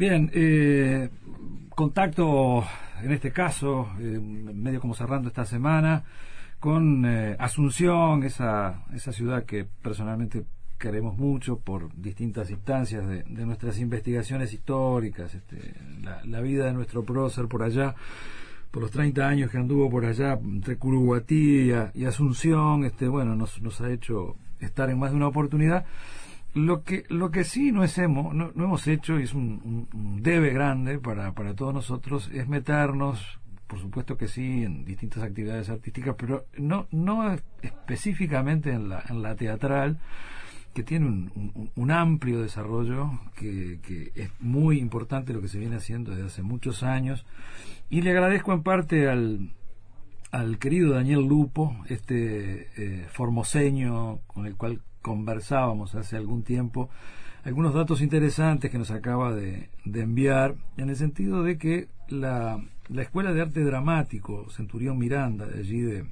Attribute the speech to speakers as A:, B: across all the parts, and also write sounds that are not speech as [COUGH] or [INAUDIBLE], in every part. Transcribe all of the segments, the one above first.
A: Bien, eh, contacto en este caso, eh, medio como cerrando esta semana, con eh, Asunción, esa, esa ciudad que personalmente queremos mucho por distintas instancias de, nuestras investigaciones históricas, este, la, vida de nuestro prócer por allá, por los 30 años que anduvo por allá entre Curuguatí y, Asunción, este, bueno, nos, nos ha hecho estar en más de una oportunidad. Lo que, lo que sí no, hemos, no, hemos hecho, y es un, debe grande para, para todos nosotros, es meternos, por supuesto que sí, en distintas actividades artísticas, pero no, no específicamente en la, en la teatral, que tiene un, un, amplio desarrollo, que, que, es muy importante lo que se viene haciendo desde hace muchos años. Y le agradezco en parte al, al querido Daniel Lupo, este eh, formoseño con el cual conversábamos hace algún tiempo, algunos datos interesantes que nos acaba de, de enviar, en el sentido de que la, la, Escuela de Arte Dramático Centurión Miranda, de allí de,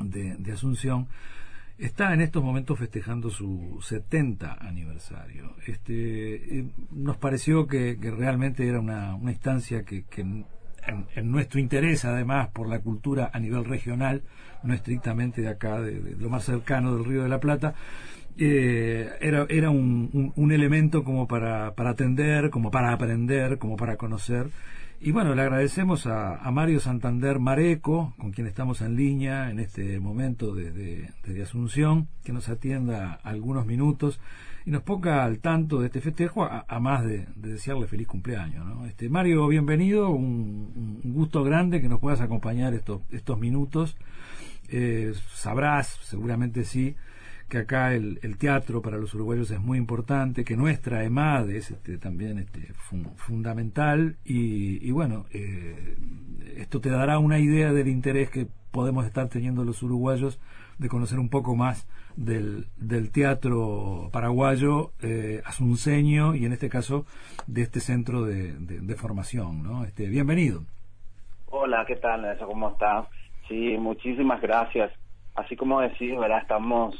A: de Asunción, está en estos momentos festejando su 70 aniversario. Este, eh, nos pareció que, realmente era una, una instancia que, en, nuestro interés, además, por la cultura a nivel regional, no estrictamente de acá, de, lo más cercano del Río de la Plata, eh, era, era un, un, elemento como para, para atender, como para aprender, como para conocer. Y bueno, le agradecemos a, Mario Santander Mareco, con quien estamos en línea en este momento desde de, Asunción, que nos atienda algunos minutos y nos ponga al tanto de este festejo, a, más de, desearle feliz cumpleaños. ¿no? Este, Mario, bienvenido, un, gusto grande que nos puedas acompañar estos, estos minutos. Eh, sabrás, seguramente sí, que acá el, teatro para los uruguayos es muy importante, que nuestra EMAD es este, también este, fundamental y, bueno, eh, esto te dará una idea del interés que podemos estar teniendo los uruguayos de conocer un poco más del, del teatro paraguayo eh, asunceño y en este caso de este centro de, de, formación. ¿no? Este, bienvenido.
B: Hola, ¿qué tal? ¿Cómo estás? Sí, muchísimas gracias. Así como decís, ¿verdad? Estamos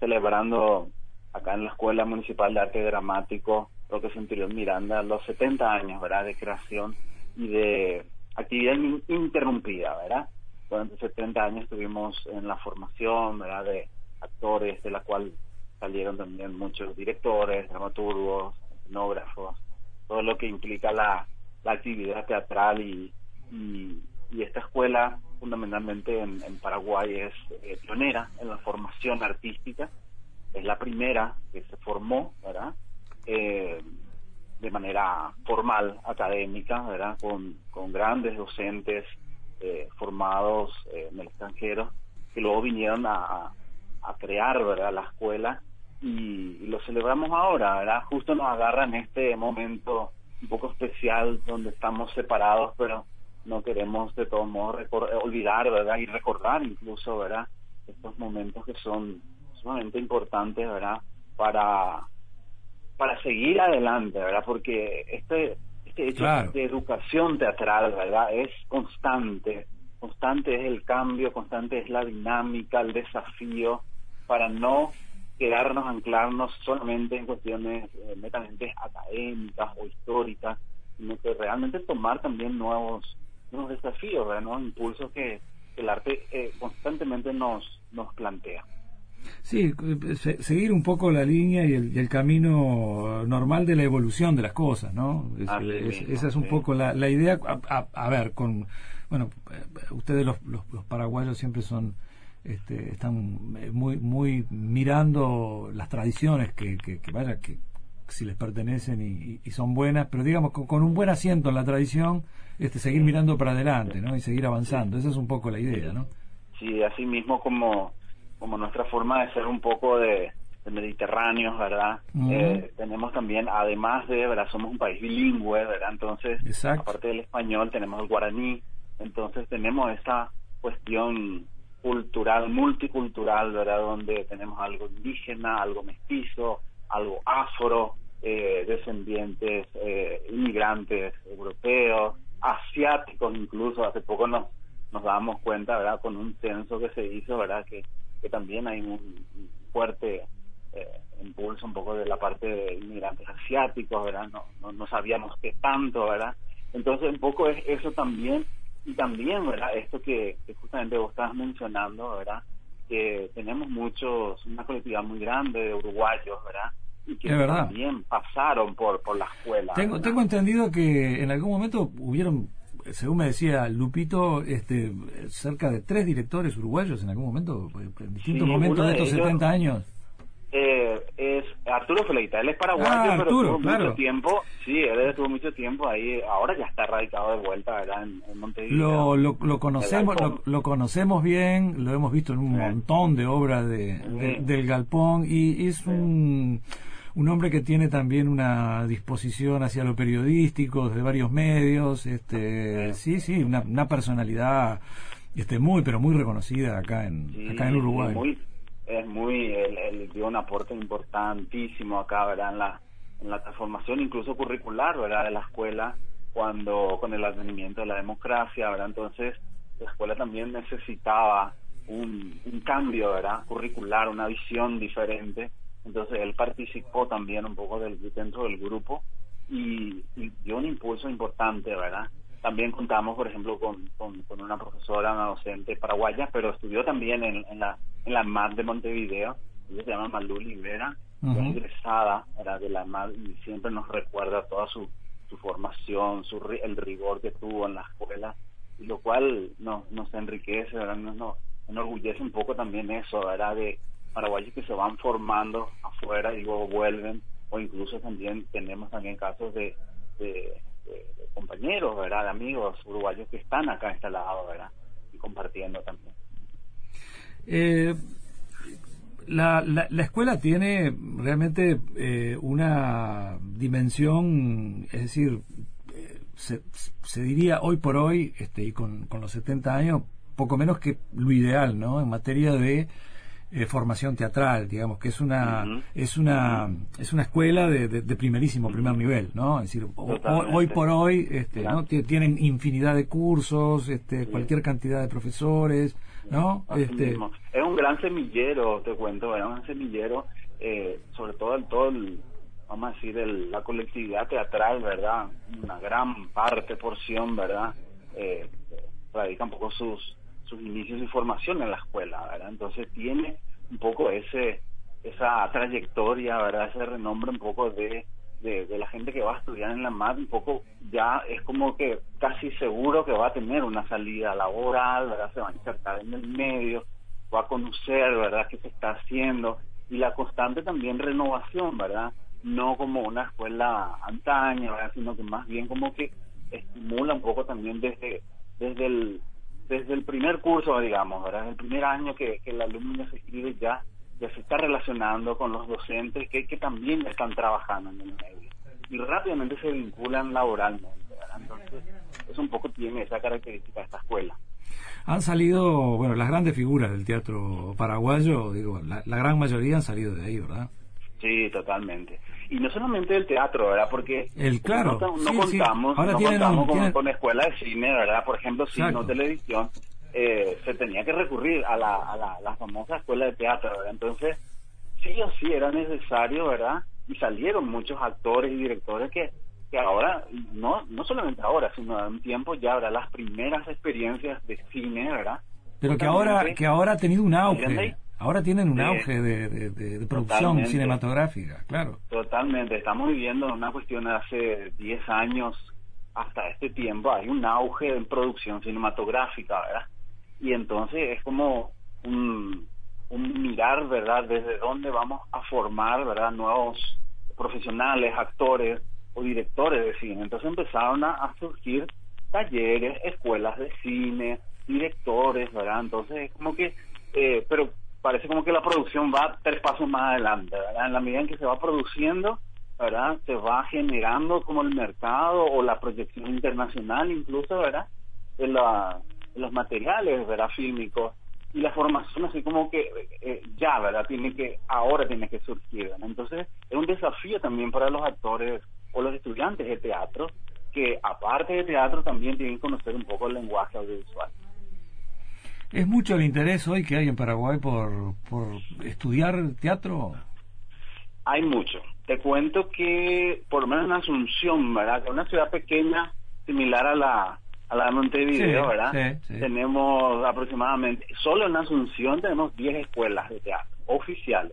B: celebrando acá en la Escuela Municipal de Arte Dramático, Roque Centurión Miranda, los 70 años, ¿verdad?, de creación y de actividad interrumpida, ¿verdad? Durante 70 años estuvimos en la formación, ¿verdad?, de actores, de la cual salieron también muchos directores, dramaturgos, etnógrafos, todo lo que implica la, la actividad teatral y, y, esta escuela fundamentalmente en, Paraguay es eh, pionera en la formación artística, es la primera que se formó. Eh, de manera formal, académica. Con, con grandes docentes eh, formados en el extranjero, que luego vinieron a, a crear, ¿verdad? La escuela y, y, lo celebramos ahora, ¿verdad? Justo nos agarra en este momento un poco especial donde estamos separados, pero no queremos de todos modos olvidar, ¿verdad? Y recordar incluso, ¿verdad? Estos momentos que son sumamente importantes, ¿verdad? Para, para seguir adelante, ¿verdad? Porque este, este hecho de educación teatral, ¿verdad? Es constante, constante es el cambio, constante es la dinámica, el desafío, para no quedarnos, anclarnos solamente en cuestiones eh, netamente académicas o históricas, sino que realmente tomar también nuevos unos desafíos, ¿no? impulsos que el arte eh, constantemente nos, nos plantea.
A: Sí, seguir un poco la línea y el, camino normal de la evolución de las cosas, ¿no? esa es un poco la, la idea. A, ver, con bueno, eh, ustedes los, los, paraguayos siempre son este, están muy muy mirando las tradiciones que, que, vaya que si les pertenecen y, son buenas, pero digamos con, un buen asiento en la tradición este, seguir mirando para adelante, ¿no? Y seguir avanzando. Esa es un poco la idea, ¿no?
B: Sí, así mismo como, como nuestra forma de ser un poco de, mediterráneos, ¿verdad? Eh, tenemos también, además de, ¿verdad? Somos un país bilingüe, ¿verdad? Entonces, aparte del español, tenemos el guaraní. Entonces, tenemos esa cuestión cultural, multicultural, ¿verdad? Donde tenemos algo indígena, algo mestizo, algo afro, eh, descendientes, eh, inmigrantes europeos, asiáticos incluso, hace poco nos, nos dábamos cuenta, ¿verdad? Con un censo que se hizo, ¿verdad? Que, que también hay un fuerte eh, impulso un poco de la parte de inmigrantes asiáticos, ¿verdad? No, no, sabíamos qué tanto, ¿verdad? Entonces un poco es eso también, y también, ¿verdad? Esto que, justamente vos estabas mencionando, ¿verdad? Que tenemos muchos, una colectividad muy grande de uruguayos, ¿verdad? Y que también pasaron por, por la escuela.
A: Tengo, tengo entendido que en algún momento hubieron según me decía Lupito, este, cerca de tres directores uruguayos en algún momento, en distintos momentos de estos 70 años.
B: Eh, es Arturo Fleita, él es paraguayo, ah, pero estuvo mucho tiempo, sí, él estuvo mucho tiempo ahí, ahora ya está radicado de vuelta, ¿verdad? En,
A: Montevideo. Lo, lo, conocemos, lo, conocemos bien, lo hemos visto en un montón de obras de, del Galpón y es un un hombre que tiene también una disposición hacia lo periodístico de varios medios, este, sí, sí, una, una personalidad este muy pero muy reconocida acá en acá en Uruguay.
B: Muy, es muy él, dio un aporte importantísimo acá, ¿verdad? En la en la transformación incluso curricular, ¿verdad? de la escuela cuando con el advenimiento de la democracia, ¿verdad? Entonces, la escuela también necesitaba un, un cambio, ¿verdad? curricular, una visión diferente entonces él participó también un poco del, dentro del grupo y, dio un impulso importante, ¿verdad? También contamos, por ejemplo, con, con, una profesora, una docente paraguaya, pero estudió también en, en la en la MAD de Montevideo, ella se llama Malú Libera, ingresada era de la MAD y siempre nos recuerda toda su, su formación, su, el rigor que tuvo en la escuela, y lo cual nos, nos enriquece, ¿verdad? Nos, nos enorgullece un poco también eso, ¿verdad? De, paraguayos que se van formando afuera y luego vuelven, o incluso también tenemos también casos de, de, compañeros, ¿verdad? Amigos uruguayos que están acá instalados, ¿verdad? Y compartiendo también.
A: Eh, la, la, escuela tiene realmente eh, una dimensión, es decir, eh, se, se, diría hoy por hoy, este, y con, con los 70 años, poco menos que lo ideal, ¿no? En materia de eh, formación teatral, digamos que es una es una es una escuela de, de, primerísimo primer nivel, ¿no? Es decir, hoy por hoy, este, ¿no? Tienen infinidad de cursos, este, cualquier cantidad de profesores, ¿no? Este,
B: es un gran semillero, te cuento, es un semillero, eh, sobre todo en todo el, vamos a decir, el, la colectividad teatral, ¿verdad? Una gran parte, porción, ¿verdad? Eh, radica un poco sus sus inicios y formación en la escuela, ¿verdad? Entonces tiene un poco ese esa trayectoria, ¿verdad? Ese renombre un poco de, de, la gente que va a estudiar en la MAD, un poco ya es como que casi seguro que va a tener una salida laboral, ¿verdad? Se va a insertar en el medio, va a conocer, ¿verdad?, qué se está haciendo y la constante también renovación, ¿verdad? No como una escuela antaña, ¿verdad? Sino que más bien como que estimula un poco también desde, desde el desde el primer curso, digamos, ¿verdad? El primer año que, el alumno se escribe ya, ya se está relacionando con los docentes que, que también están trabajando en el medio y rápidamente se vinculan laboralmente, ¿verdad? Entonces, eso un poco tiene esa característica de esta escuela.
A: Han salido, bueno, las grandes figuras del teatro paraguayo, digo, la, la gran mayoría han salido de ahí, ¿verdad?
B: Sí, totalmente y no solamente el teatro, ¿verdad? Porque
A: el, claro,
B: no, contamos, no contamos con, escuela de cine, ¿verdad? Por ejemplo, si no televisión, eh, se tenía que recurrir a la, a la, famosa escuela de teatro, ¿verdad? Entonces, sí o sí era necesario, ¿verdad? Y salieron muchos actores y directores que, que ahora, no, no solamente ahora, sino en un tiempo ya, ¿verdad? Las primeras experiencias de cine, ¿verdad?
A: Pero que ahora, que ahora ha tenido un auge. Ahora tienen un auge de, producción cinematográfica, claro.
B: Totalmente, estamos viviendo una cuestión de hace 10 años hasta este tiempo, hay un auge en producción cinematográfica, ¿verdad? Y entonces es como un, un mirar, ¿verdad?, desde dónde vamos a formar, ¿verdad?, nuevos profesionales, actores o directores de cine. Entonces empezaron a, surgir talleres, escuelas de cine, directores, ¿verdad? Entonces es como que, eh, pero parece como que la producción va tres pasos más adelante, ¿verdad? En la medida en que se va produciendo, ¿verdad? Se va generando como el mercado o la proyección internacional incluso, ¿verdad? En, la, los materiales, ¿verdad? Fílmicos y la formación así como que eh, ya, ¿verdad? Tiene que, ahora tiene que surgir, ¿verdad? Entonces es un desafío también para los actores o los estudiantes de teatro que aparte de teatro también tienen que conocer un poco el lenguaje audiovisual.
A: ¿Es mucho el interés hoy que hay en Paraguay por, por estudiar teatro?
B: Hay mucho. Te cuento que, por lo menos en Asunción, ¿verdad? Que es una ciudad pequeña, similar a la, a la de Montevideo, ¿verdad? Tenemos aproximadamente, solo en Asunción tenemos 10 escuelas de teatro oficiales,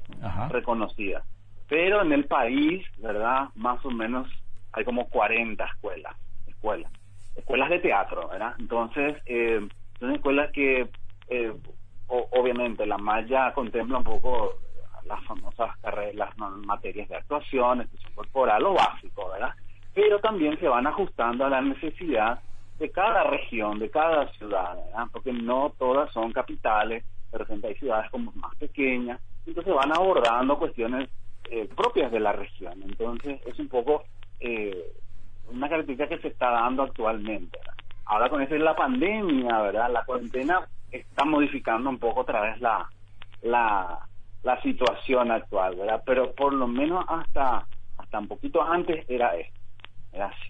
B: reconocidas. Pero en el país, ¿verdad? Más o menos hay como 40 escuelas, escuelas, escuelas de teatro, ¿verdad? Entonces, eh, son escuelas que, eh, obviamente, la malla contempla un poco las famosas carreras, las materias de actuación, expresión corporal, lo básico, ¿verdad? Pero también se van ajustando a la necesidad de cada región, de cada ciudad, ¿verdad? Porque no todas son capitales, de repente hay ciudades como más pequeñas, entonces van abordando cuestiones eh, propias de la región. Entonces es un poco eh, una característica que se está dando actualmente. Ahora con eso es la pandemia, ¿verdad? La cuarentena está modificando un poco otra vez la, la, la situación actual, ¿verdad? Pero por lo menos hasta, hasta un poquito antes era esto, así.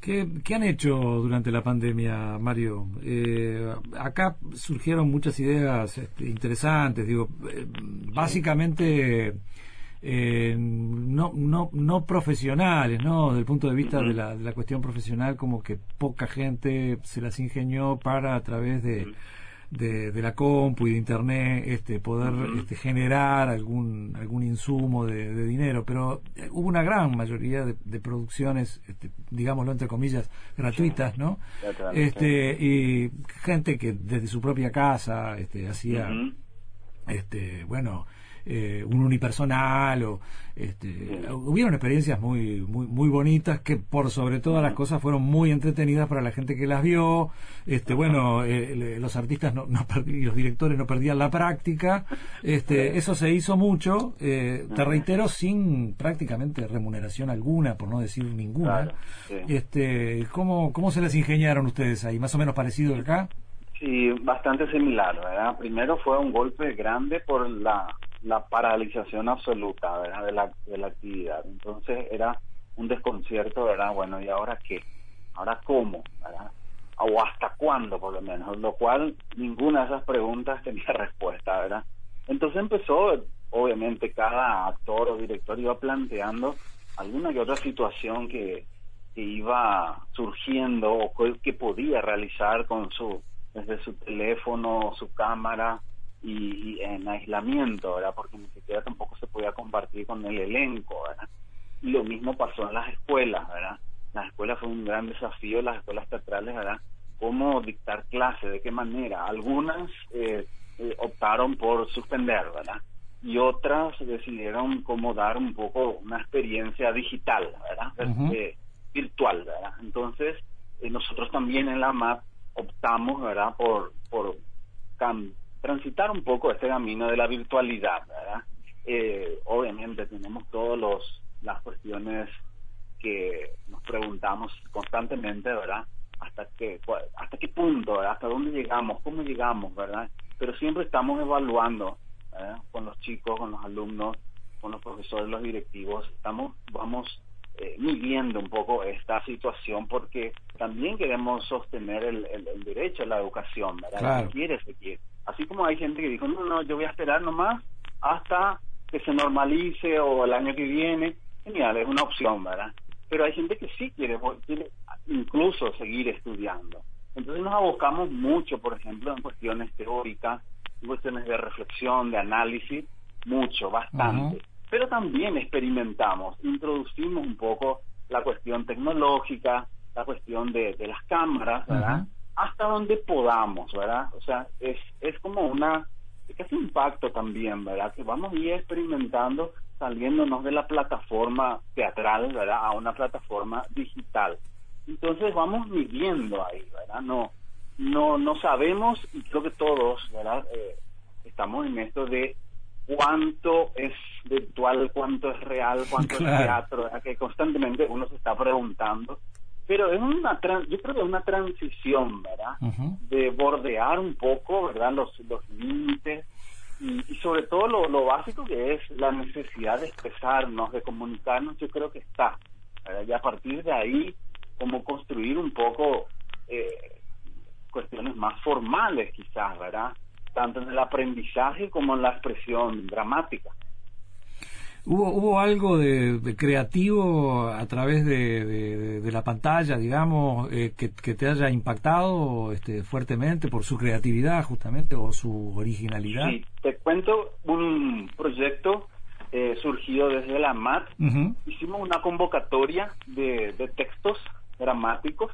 A: ¿Qué, ¿Qué, han hecho durante la pandemia, Mario? Eh, acá surgieron muchas ideas este, interesantes, digo, eh, básicamente eh, no, no, no profesionales, ¿no? Desde el punto de vista de, la, de la cuestión profesional, como que poca gente se las ingenió para a través de de, de, la compu y de internet este poder este, generar algún algún insumo de, dinero. Pero eh, hubo una gran mayoría de, producciones este, digámoslo entre comillas gratuitas no este y gente que desde su propia casa este hacía este bueno eh, un unipersonal o este, hubieron experiencias muy, muy muy bonitas que por sobre todas las cosas fueron muy entretenidas para la gente que las vio. Este bueno eh, los artistas no, no y los directores no perdían la práctica. Este eso se hizo mucho eh, te reitero sin prácticamente remuneración alguna por no decir ninguna. Este cómo cómo se les ingeniaron ustedes ahí más o menos parecido acá
B: Sí, bastante similar, ¿verdad? Primero fue un golpe grande por la la paralización absoluta ¿verdad? De, la, de la actividad. Entonces era un desconcierto, ¿verdad? Bueno, ¿y ahora qué? ¿Ahora cómo? ¿verdad? O hasta cuándo, por lo menos. Lo cual ninguna de esas preguntas [LAUGHS] tenía respuesta, ¿verdad? Entonces empezó, obviamente, cada actor o director iba planteando alguna que otra situación que, que iba surgiendo o que podía realizar con su desde su teléfono, su cámara, y, en aislamiento, ¿verdad? Porque ni siquiera tampoco se podía compartir con el elenco, ¿verdad? Y lo mismo pasó en las escuelas, ¿verdad? Las escuelas fue un gran desafío, las escuelas teatrales, ¿verdad? Cómo dictar clases, de qué manera. Algunas eh, eh, optaron por suspender, ¿verdad? Y otras decidieron cómo dar un poco una experiencia digital, ¿verdad? Eh, virtual, ¿verdad? Entonces, nosotros también en la MAP optamos, ¿verdad? Por, por transitar un poco este camino de la virtualidad, ¿verdad? Eh, obviamente tenemos todos los las cuestiones que nos preguntamos constantemente, ¿verdad? Hasta qué hasta qué punto, ¿verdad? hasta dónde llegamos, cómo llegamos, ¿verdad? Pero siempre estamos evaluando con los chicos, con los alumnos, con los profesores, los directivos, estamos vamos eh, midiendo un poco esta situación porque también queremos sostener el, el, derecho a la educación, ¿verdad? Claro. Se quiere, se quiere. Así como hay gente que dijo, no, no, yo voy a esperar nomás hasta que se normalice o el año que viene. Genial, es una opción, ¿verdad? Pero hay gente que sí quiere, quiere incluso seguir estudiando. Entonces nos abocamos mucho, por ejemplo, en cuestiones teóricas, en cuestiones de reflexión, de análisis, mucho, bastante. Pero también experimentamos, introducimos un poco la cuestión tecnológica, la cuestión de, de las cámaras, ¿verdad? Hasta donde podamos, ¿verdad? O sea, es, es como una, es un pacto también, ¿verdad? Que vamos a ir experimentando saliéndonos de la plataforma teatral, ¿verdad? A una plataforma digital. Entonces vamos midiendo ahí, ¿verdad? No, no, no sabemos, y creo que todos, ¿verdad? Eh, estamos en esto de cuánto es virtual, cuánto es real, cuánto es teatro, ¿verdad? que constantemente uno se está preguntando pero es una yo creo que es una transición verdad de bordear un poco verdad los los límites y, sobre todo lo, lo, básico que es la necesidad de expresarnos de comunicarnos yo creo que está ¿verdad? y a partir de ahí como construir un poco eh, cuestiones más formales quizás verdad tanto en el aprendizaje como en la expresión dramática
A: ¿Hubo, ¿Hubo algo de, creativo a través de, la pantalla, digamos, eh, que, te haya impactado este, fuertemente por su creatividad justamente o su originalidad?
B: Sí, te cuento un proyecto eh, surgido desde la MAT. Hicimos una convocatoria de, textos dramáticos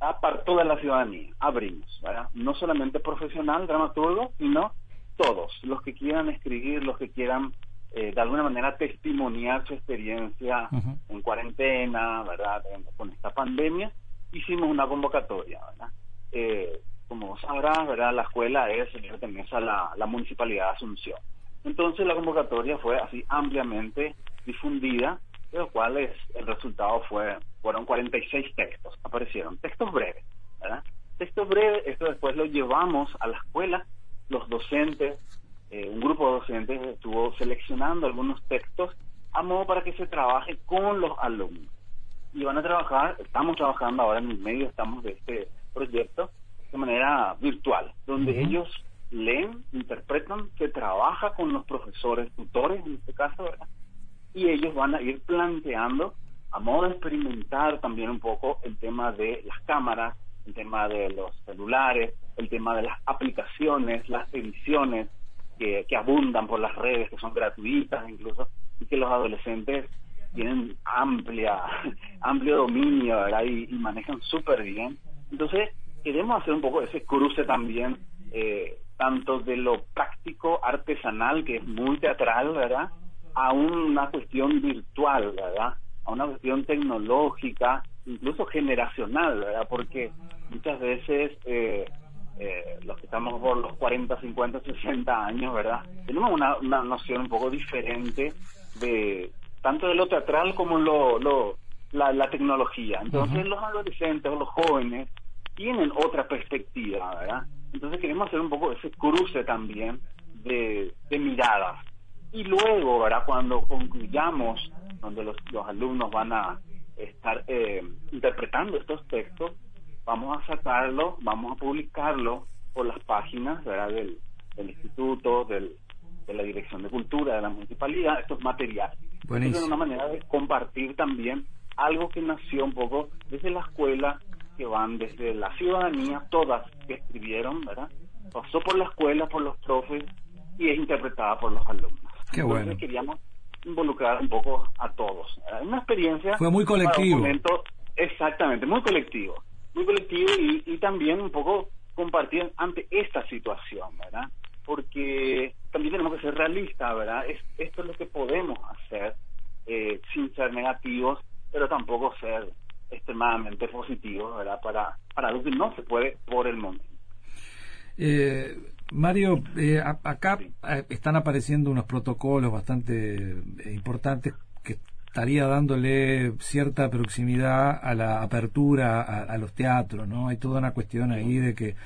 B: a toda la ciudadanía. Abrimos, ¿verdad? No solamente profesional, dramaturgo, sino todos, los que quieran escribir, los que quieran eh, de alguna manera testimoniar su experiencia en cuarentena, ¿verdad? Con esta pandemia, hicimos una convocatoria, ¿verdad? Eh, como sabrás, ¿verdad? La escuela es, pertenece a la, la Municipalidad de Asunción. Entonces la convocatoria fue así ampliamente difundida, de lo cual es, el resultado fue fueron 46 textos, aparecieron textos breves, ¿verdad? Textos breves, esto después lo llevamos a la escuela, los docentes, eh, un grupo de docentes estuvo seleccionando algunos textos a modo para que se trabaje con los alumnos. Y van a trabajar, estamos trabajando ahora en el medio, estamos de este proyecto, de manera virtual, donde ellos leen, interpretan, se trabaja con los profesores, tutores en este caso, ¿verdad? Y ellos van a ir planteando, a modo de experimentar también un poco el tema de las cámaras, el tema de los celulares, el tema de las aplicaciones, las ediciones, que, abundan por las redes, que son gratuitas incluso, y que los adolescentes tienen amplia, [LAUGHS] amplio dominio, ¿verdad? Y, manejan súper bien. Entonces, queremos hacer un poco ese cruce también, eh, tanto de lo práctico, artesanal, que es muy teatral, ¿verdad? A una cuestión virtual, ¿verdad? A una cuestión tecnológica, incluso generacional, ¿verdad? Porque muchas veces eh, eh, los que estamos por los 40, 50, 60 años, ¿verdad? Tenemos una, una noción un poco diferente de tanto de lo teatral como lo, lo la, tecnología. Entonces los adolescentes o los jóvenes tienen otra perspectiva, ¿verdad? Entonces queremos hacer un poco ese cruce también de, de miradas. Y luego, ¿verdad? Cuando concluyamos, donde los, los alumnos van a estar eh, interpretando estos textos, vamos a sacarlo, vamos a publicarlo por las páginas Del, instituto, del, de la Dirección de Cultura, de la Municipalidad, estos materiales. Buenísimo. Es una manera de compartir también algo que nació un poco desde la escuela, que van desde la ciudadanía, todas que escribieron, ¿verdad? Pasó por la escuela, por los profes y es interpretada por los alumnos.
A: Qué bueno.
B: queríamos involucrar un poco a todos. Una experiencia...
A: Fue muy colectivo.
B: Exactamente, muy colectivo muy colectivo y, también un poco compartir ante esta situación, ¿verdad? Porque también tenemos que ser realistas, ¿verdad? Es, esto es lo que podemos hacer eh, sin ser negativos, pero tampoco ser extremadamente positivos, ¿verdad? Para, para lo que no se puede por el momento.
A: Eh, Mario, eh, acá están apareciendo unos protocolos bastante importantes que estaría dándole cierta proximidad a la apertura a, los teatros, ¿no? Hay toda una cuestión ahí de que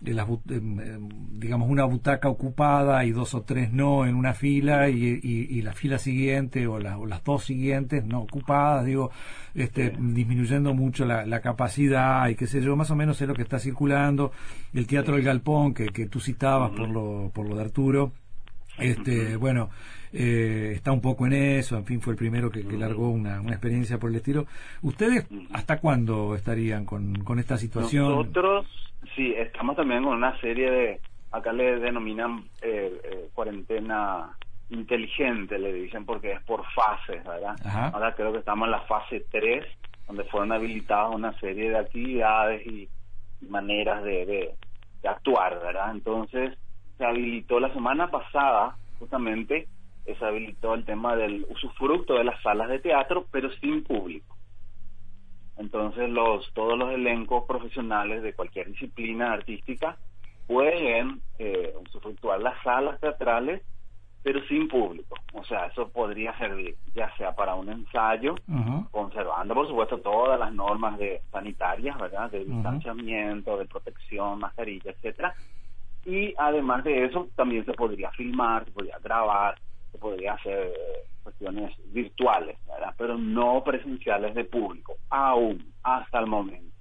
A: de las, em, em, digamos una butaca ocupada y dos o tres no en una fila y, la fila siguiente o, las dos siguientes no ocupadas digo este disminuyendo mucho la, capacidad y qué sé yo más o menos es lo que está circulando. El teatro del galpón que, que tú citabas por lo por lo de Arturo este bueno eh, está un poco en eso, en fin, fue el primero que, largó una, una, experiencia por el estilo. ¿Ustedes hasta cuándo estarían con, con esta situación?
B: Nosotros, sí, estamos también con una serie de, acá le denominan eh, eh, cuarentena inteligente, le dicen, porque es por fases, ¿verdad? Ahora creo que estamos en la fase 3, donde fueron habilitadas una serie de actividades y maneras de, de, de actuar, ¿verdad? Entonces, se habilitó la semana pasada, justamente, se habilitó el tema del usufructo de las salas de teatro, pero sin público. Entonces los todos los elencos profesionales de cualquier disciplina artística pueden eh, usufructuar las salas teatrales, pero sin público. O sea, eso podría servir ya sea para un ensayo, conservando por supuesto todas las normas de sanitarias, ¿verdad? De distanciamiento, de protección, mascarilla, etcétera. Y además de eso, también se podría filmar, se podría grabar, se podría hacer cuestiones virtuales, ¿verdad? pero no presenciales de público, aún hasta el momento.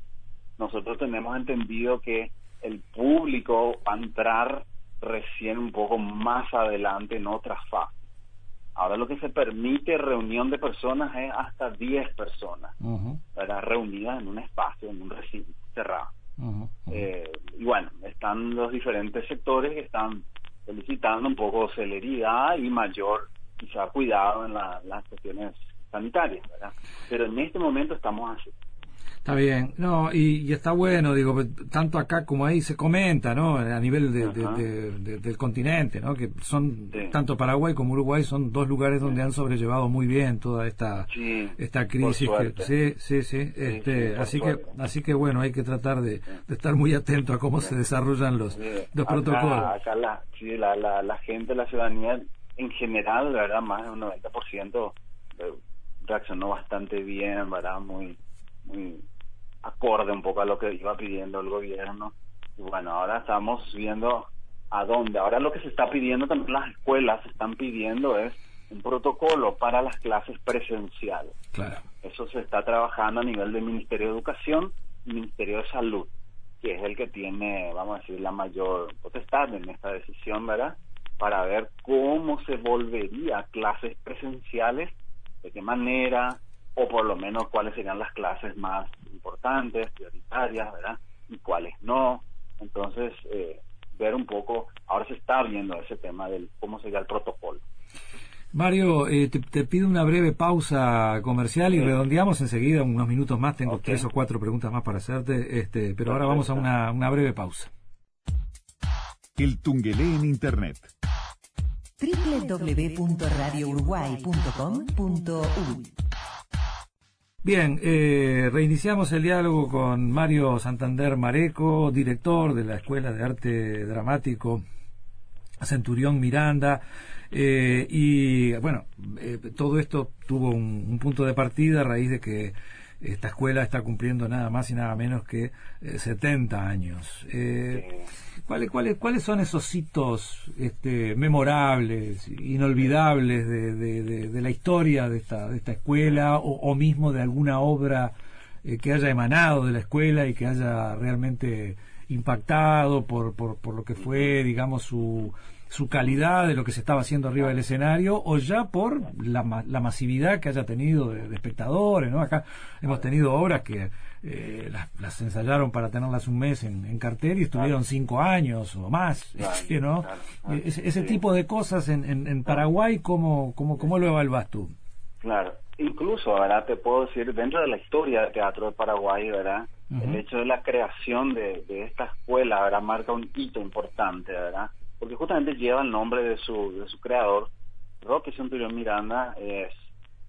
B: Nosotros tenemos entendido que el público va a entrar recién un poco más adelante en otra fase. Ahora lo que se permite reunión de personas es hasta 10 personas, ¿verdad? reunidas en un espacio, en un recinto cerrado. Eh, y bueno, están los diferentes sectores que están solicitando un poco celeridad y mayor quizá cuidado en las cuestiones sanitarias, ¿verdad? Pero en este momento estamos así.
A: Está bien, no, y, está bueno, digo, tanto acá como ahí se comenta, ¿no? A nivel del continente, ¿no? Que son, tanto Paraguay como Uruguay son dos lugares donde han sobrellevado muy bien toda esta esta crisis. sí, sí, sí, este, así que así que bueno, hay que tratar de, estar muy atento a cómo se desarrollan los, los protocolos.
B: Acá la, sí, la, la, la gente, la ciudadanía en general, la verdad, más de un 90% eh, reaccionó bastante bien, ¿verdad? Muy, muy acorde un poco a lo que iba pidiendo el gobierno. Y bueno, ahora estamos viendo a dónde. Ahora lo que se está pidiendo también las escuelas están pidiendo es un protocolo para las clases presenciales.
A: Claro.
B: Eso se está trabajando a nivel del Ministerio de Educación y Ministerio de Salud, que es el que tiene, vamos a decir, la mayor potestad en esta decisión, ¿verdad? Para ver cómo se volvería a clases presenciales, de qué manera, o por lo menos cuáles serían las clases más importantes, prioritarias, ¿verdad? Y cuáles no. Entonces, eh, ver un poco, ahora se está viendo ese tema del cómo sería el protocolo.
A: Mario, eh, te, pido una breve pausa comercial y redondeamos enseguida unos minutos más. Tengo tres o cuatro preguntas más para hacerte, este, pero ahora vamos a una, una breve pausa.
C: El Tungelé en Internet
A: www.radiouruguay.com.uy Bien, eh, reiniciamos el diálogo con Mario Santander Mareco, director de la Escuela de Arte Dramático Centurión Miranda. Eh, y bueno, eh, todo esto tuvo un, punto de partida a raíz de que esta escuela está cumpliendo nada más y nada menos que 70 años. ¿Cuáles, cuáles, ¿Cuáles son esos hitos este, memorables, inolvidables de, de, la historia de esta, de esta escuela o, mismo de alguna obra eh, que haya emanado de la escuela y que haya realmente impactado por, por, por lo que fue, digamos, su, su calidad de lo que se estaba haciendo arriba del escenario o ya por la, la masividad que haya tenido de, espectadores, ¿no? Acá hemos tenido obras que eh, las, ensayaron para tenerlas un mes en, cartel y estuvieron cinco años o más, [LAUGHS] ¿no? Eh, ese, tipo de cosas en, en, Paraguay, ¿cómo, cómo, ¿cómo lo evalúas tú?
B: Claro, incluso, ¿verdad? Te puedo decir, dentro de la historia del teatro de Paraguay, ¿verdad? El hecho de la creación de, de esta escuela, ¿verdad? Marca un hito importante, ¿verdad? porque justamente lleva el nombre de su, de su creador. Roque Centurión Miranda es,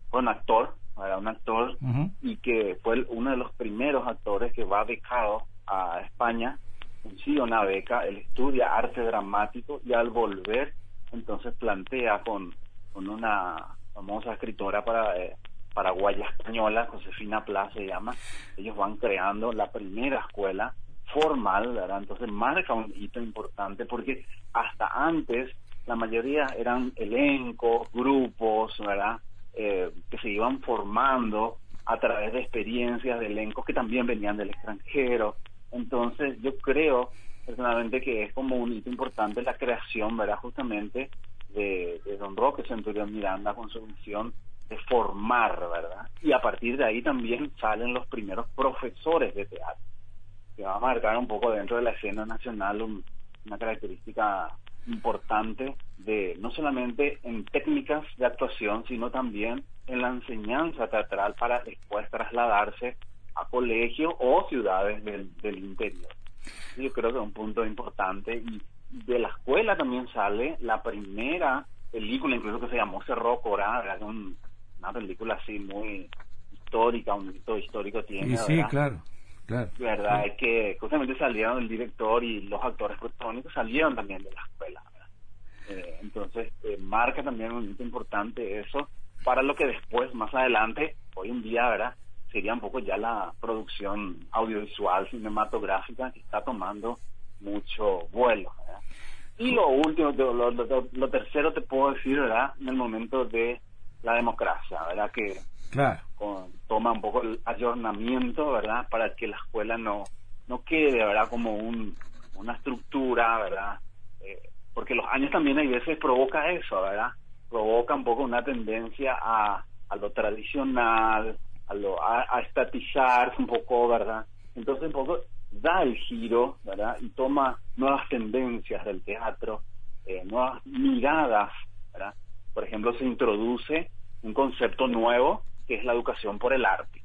B: fue un actor, era un actor, y que fue uno de los primeros actores que va becado a España, consigue una beca, él estudia arte dramático y al volver entonces plantea con, con una famosa escritora para, eh, paraguaya española, Josefina Pla se llama, ellos van creando la primera escuela formal, ¿verdad? Entonces marca un hito importante porque hasta antes la mayoría eran elencos, grupos, ¿verdad? Eh, que se iban formando a través de experiencias de elencos que también venían del extranjero. Entonces yo creo personalmente que es como un hito importante la creación, ¿verdad? Justamente de, de Don Roque Centurión Miranda con su misión de formar, ¿verdad? Y a partir de ahí también salen los primeros profesores de teatro que va a marcar un poco dentro de la escena nacional una característica importante de no solamente en técnicas de actuación, sino también en la enseñanza teatral para después trasladarse a colegios o ciudades del, interior. Yo creo que es un punto importante y de la escuela también sale la primera película, incluso que se llamó Cerro Corá, una película así muy histórica, un hito histórico tiene.
A: sí, claro
B: verdad es que justamente salieron el director y los actores protagónicos salieron también de la escuela eh, entonces eh, marca también un momento importante eso para lo que después más adelante hoy en día verdad sería un poco ya la producción audiovisual cinematográfica que está tomando mucho vuelo y lo último lo, lo tercero te puedo decir verdad en el momento de la democracia verdad que
A: Claro.
B: toma un poco el ayornamiento, ¿verdad? Para que la escuela no, no quede, ¿verdad? Como un, una estructura, ¿verdad? Eh, porque los años también hay veces provoca eso, ¿verdad? provoca un poco una tendencia a, a lo tradicional, a, lo, a, estatizarse un poco, ¿verdad? Entonces un poco da el giro, ¿verdad? Y toma nuevas tendencias del teatro, eh, nuevas miradas, ¿verdad? Por ejemplo, se introduce un concepto nuevo que es la educación por el arte.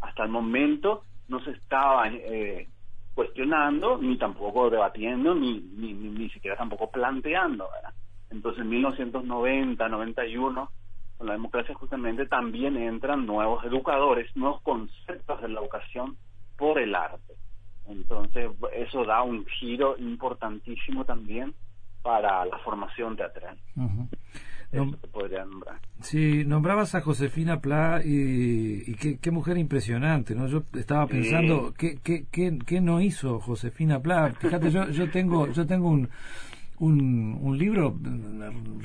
B: Hasta el momento no se estaba eh, cuestionando, ni tampoco debatiendo, ni, ni, ni, siquiera tampoco planteando. Entonces, en 1990, 91, con la democracia justamente también entran nuevos educadores, nuevos conceptos de la educación por el arte. Entonces, eso da un giro importantísimo también para la formación teatral. Podría nombrar.
A: Sí, nombrabas a Josefina Pla y, qué, mujer impresionante, ¿no? Yo estaba pensando, ¿qué, qué, qué, no hizo Josefina Pla? Fíjate, yo, yo tengo, yo tengo un, un, un libro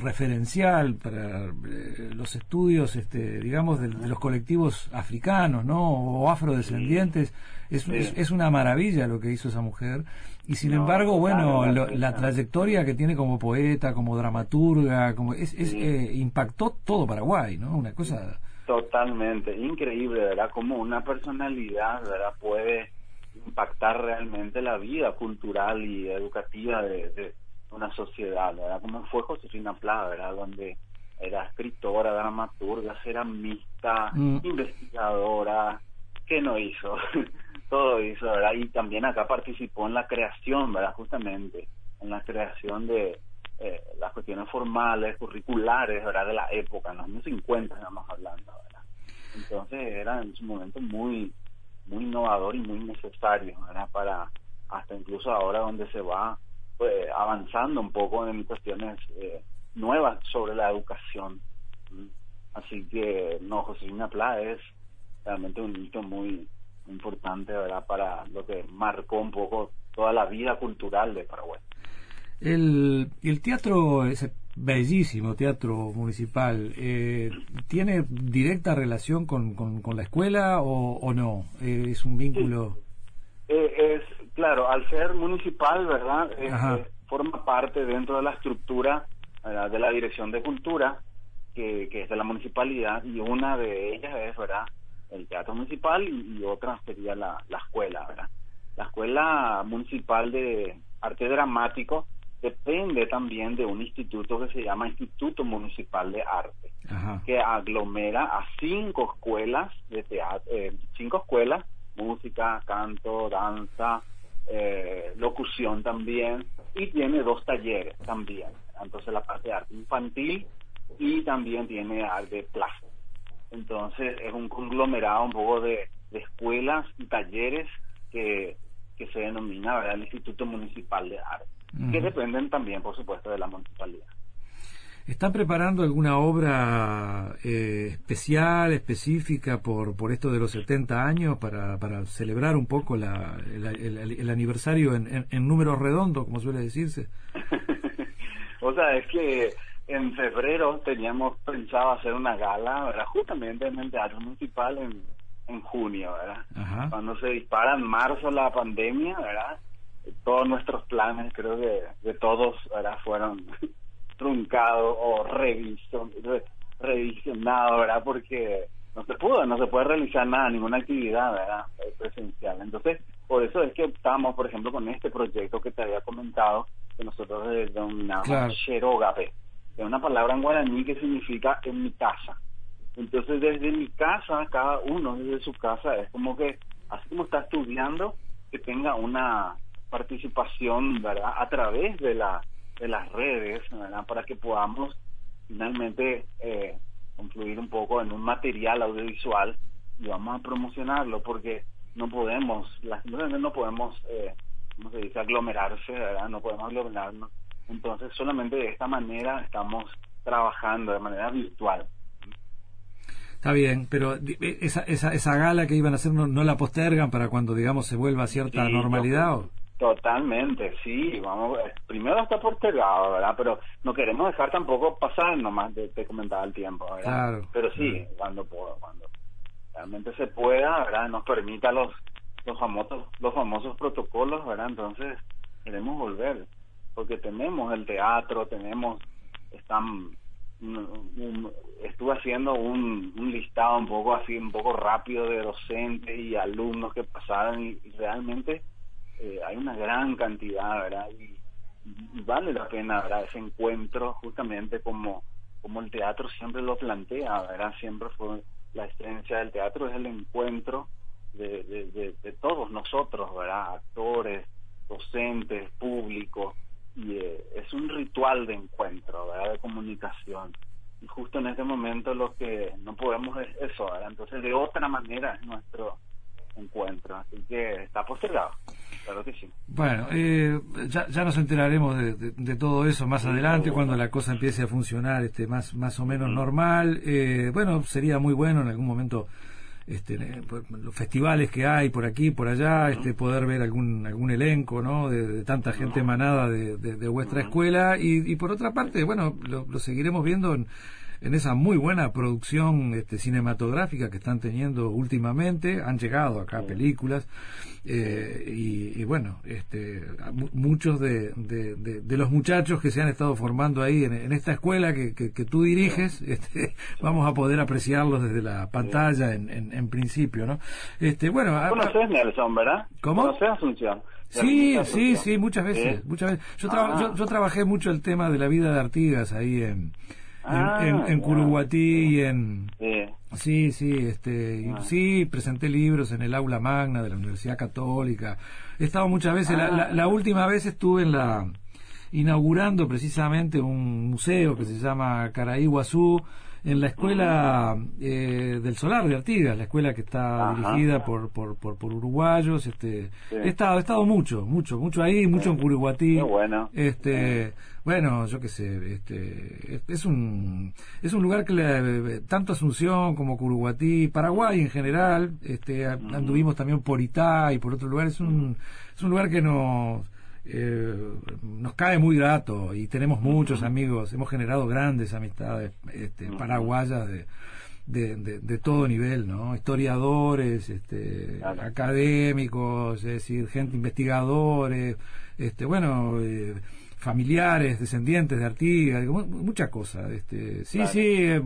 A: referencial para eh, los estudios, este, digamos, de, los colectivos africanos, ¿no? O afrodescendientes. Es, es, una maravilla lo que hizo esa mujer. Y sin embargo, bueno, la trayectoria que tiene como poeta, como dramaturga, como es, es eh, impactó todo Paraguay, ¿no? Una cosa...
B: Totalmente, increíble, ¿verdad? Como una personalidad, ¿verdad? Puede impactar realmente la vida cultural y educativa de una sociedad, ¿verdad? Como fue Josefina Pla, ¿verdad? Donde era escritora, dramaturga, ceramista, mm. investigadora, ¿qué no hizo? [LAUGHS] Todo hizo, ¿verdad? Y también acá participó en la creación, ¿verdad? Justamente, en la creación de eh, las cuestiones formales, curriculares, ¿verdad? De la época, en los años 50 estamos hablando, ¿verdad? Entonces era en su momento muy, muy innovador y muy necesario, ¿verdad? Para hasta incluso ahora donde se va pues, avanzando un poco en cuestiones eh, nuevas sobre la educación. Así que, no, Josefina Pla es realmente un hito muy importante, ¿verdad?, para lo que marcó un poco toda la vida cultural de Paraguay.
A: El, el teatro, ese bellísimo teatro municipal, eh, ¿tiene directa relación con, con, la escuela o, no? Eh, ¿Es un vínculo?
B: es Claro, al ser municipal, ¿verdad? Eh, forma parte dentro de la estructura de la Dirección de Cultura, que, es de la municipalidad, y una de ellas es, ¿verdad? El Teatro Municipal y, otra sería la, escuela, ¿verdad? La Escuela Municipal de Arte Dramático depende también de un instituto que se llama Instituto Municipal de Arte, que aglomera a cinco escuelas de teatro, eh, cinco escuelas, música, canto, danza, eh, locución también y tiene dos talleres también. Entonces la parte de arte infantil y también tiene arte de plástico. Entonces es un conglomerado un poco de, escuelas y talleres que, que se denomina el Instituto Municipal de Arte, que dependen también, por supuesto, de la municipalidad.
A: ¿Están preparando alguna obra eh, especial, específica por, por esto de los 70 años para, para celebrar un poco la, el, aniversario en, en, números redondos, como suele decirse? [LAUGHS]
B: o sea, es que en febrero teníamos pensado hacer una gala, ¿verdad? Justamente en el Teatro Municipal en, en junio, ¿verdad? Cuando se dispara en marzo la pandemia, ¿verdad? Todos nuestros planes, creo que de todos, ¿verdad? Fueron truncado o revisionado, ¿verdad? Porque no se pudo, no se puede realizar nada, ninguna actividad, ¿verdad? Presencial. Entonces, por eso es que estamos, por ejemplo, con este proyecto que te había comentado, que nosotros denominamos claro. Xerogabe. Es una palabra en guaraní que significa en mi casa. Entonces, desde mi casa, cada uno desde su casa, es como que, así como está estudiando, que tenga una participación, ¿verdad? A través de la de las redes, para que podamos finalmente eh, confluir un poco en un material audiovisual y vamos a promocionarlo porque no podemos, las no podemos, eh, ¿cómo se dice?, aglomerarse, ¿verdad? No podemos aglomerarnos. Entonces, solamente de esta manera estamos trabajando de manera virtual.
A: Está bien, pero esa, esa, esa gala que iban a hacer no, no la postergan para cuando, digamos, se vuelva a cierta normalidad.
B: Totalmente, sí, vamos, primero está postergado, ¿verdad? Pero no queremos dejar tampoco pasar nomás de, te comentaba el tiempo, ¿verdad? Claro, Pero sí, cuando cuando realmente se pueda, ¿verdad? Nos permita los los famosos los famosos protocolos, ¿verdad? Entonces queremos volver, porque tenemos el teatro, tenemos están estuve haciendo un, listado un poco así, un poco rápido de docentes y alumnos que pasaron y, realmente eh, hay una gran cantidad, ¿verdad? Y, vale la pena, ¿verdad? Ese encuentro justamente como, como el teatro siempre lo plantea, ¿verdad? Siempre fue la esencia del teatro, es el encuentro de, de, todos nosotros, ¿verdad? Actores, docentes, público, y eh, es un ritual de encuentro, ¿verdad? De comunicación. Y justo en este momento lo que no podemos es eso, ¿verdad? Entonces de otra manera es nuestro encuentro, así que está postergado. Claro que sí.
A: Bueno, eh, ya, ya nos enteraremos de, todo eso más adelante cuando la cosa empiece a funcionar este más más o menos normal. Eh, bueno, sería muy bueno en algún momento este, los festivales que hay por aquí, por allá, este, poder ver algún algún elenco, ¿no? De, tanta gente emanada de, de, vuestra escuela y, y, por otra parte, bueno, lo, lo seguiremos viendo en en esa muy buena producción este, cinematográfica que están teniendo últimamente. Han llegado acá películas eh, y, bueno, este, muchos de, de, los muchachos que se han estado formando ahí en, esta escuela que, que, tú diriges, este, [LAUGHS] vamos a poder apreciarlos desde la pantalla en, en, principio, ¿no? Este, bueno,
B: ¿Conoces Nelson, verdad?
A: ¿Cómo?
B: ¿Conoces Asunción?
A: Sí, sí, sí, muchas veces, muchas veces. Yo, ah. yo, trabajé mucho el tema de la vida de Artigas ahí en, en, en, ah, y en... Sí, sí, este, ah. sí, presenté libros en el aula magna de la Universidad Católica. He estado muchas veces, la, la, ah. última vez estuve en la inaugurando precisamente un museo que se llama Caraíguazú, en la escuela eh, del Solar de Artigas, la escuela que está dirigida por, por, por, uruguayos. Este, he, estado, he estado mucho, mucho, mucho ahí, mucho en Curuguatí.
B: bueno.
A: Este, bueno, yo qué sé, este, es un, es un lugar que le, tanto Asunción como Curuguatí, Paraguay en general, este, anduvimos también por Itá y por otro lugar, es un, es un lugar que nos eh, nos cae muy grato y tenemos muchos amigos, hemos generado grandes amistades este, paraguayas de, de, de, todo nivel, ¿no? Historiadores, este, académicos, es decir, gente investigadores, este, bueno, eh, familiares, descendientes de Artigas, muchas cosas. Este, sí, sí, eh,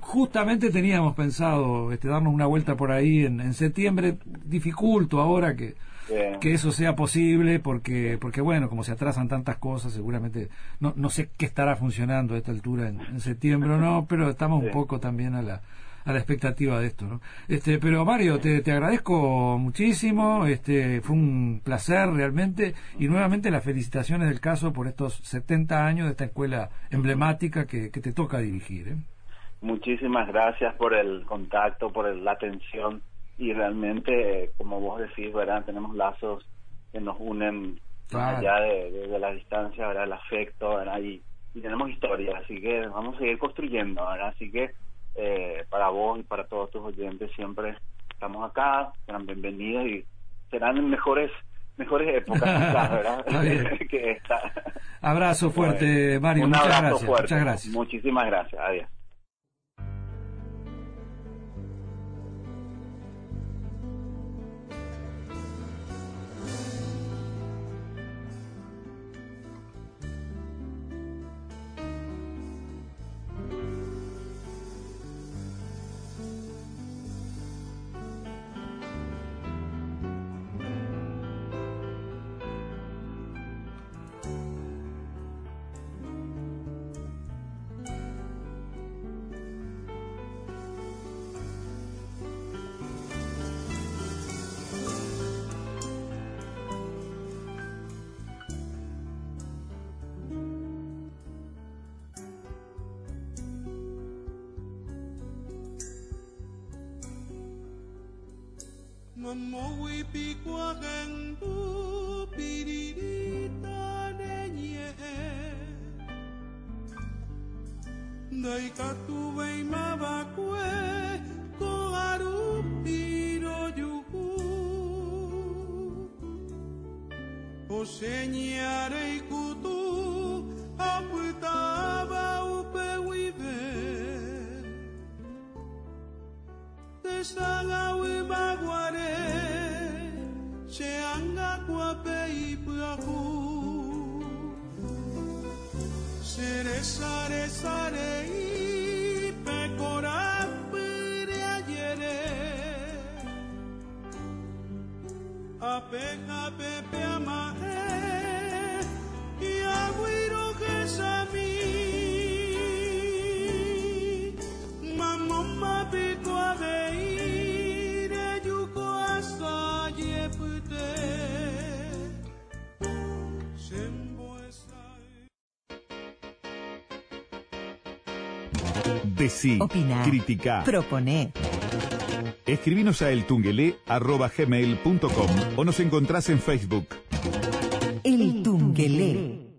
A: justamente teníamos pensado este, darnos una vuelta por ahí en, en septiembre, dificulto ahora que que eso sea posible porque porque bueno como se atrasan tantas cosas seguramente no no sé qué estará funcionando a esta altura en, septiembre o no [LAUGHS] pero estamos un poco también a la a la expectativa de esto ¿no? este pero Mario te, te agradezco muchísimo este fue un placer realmente y nuevamente las felicitaciones del caso por estos 70 años de esta escuela emblemática que, que te toca dirigir ¿eh?
B: muchísimas gracias por el contacto por la atención y realmente, como vos decís, ¿verdad? Tenemos lazos que nos unen allá de, la distancia, ¿verdad? El afecto, ¿verdad? Y, tenemos historia, así que vamos a seguir construyendo, ¿verdad? Así que eh, para vos y para todos tus oyentes siempre estamos acá, serán bienvenidos y serán en mejores mejores épocas [LAUGHS] ¿verdad? [LAUGHS] que esta.
A: Abrazo fuerte, Mario. muchas gracias. Muchas gracias.
B: Muchísimas gracias. Adiós.
D: señare ikutu aputaba upe wibe. Tesala wibaguare che anga kuape ipuaku Sere sare sare ipe korape reayere Apega
C: Decí,
E: Opina.
C: critica,
E: Proponé.
C: escribinos a eltungelé.gmail.com o nos encontrás en Facebook.
E: El Tungelé.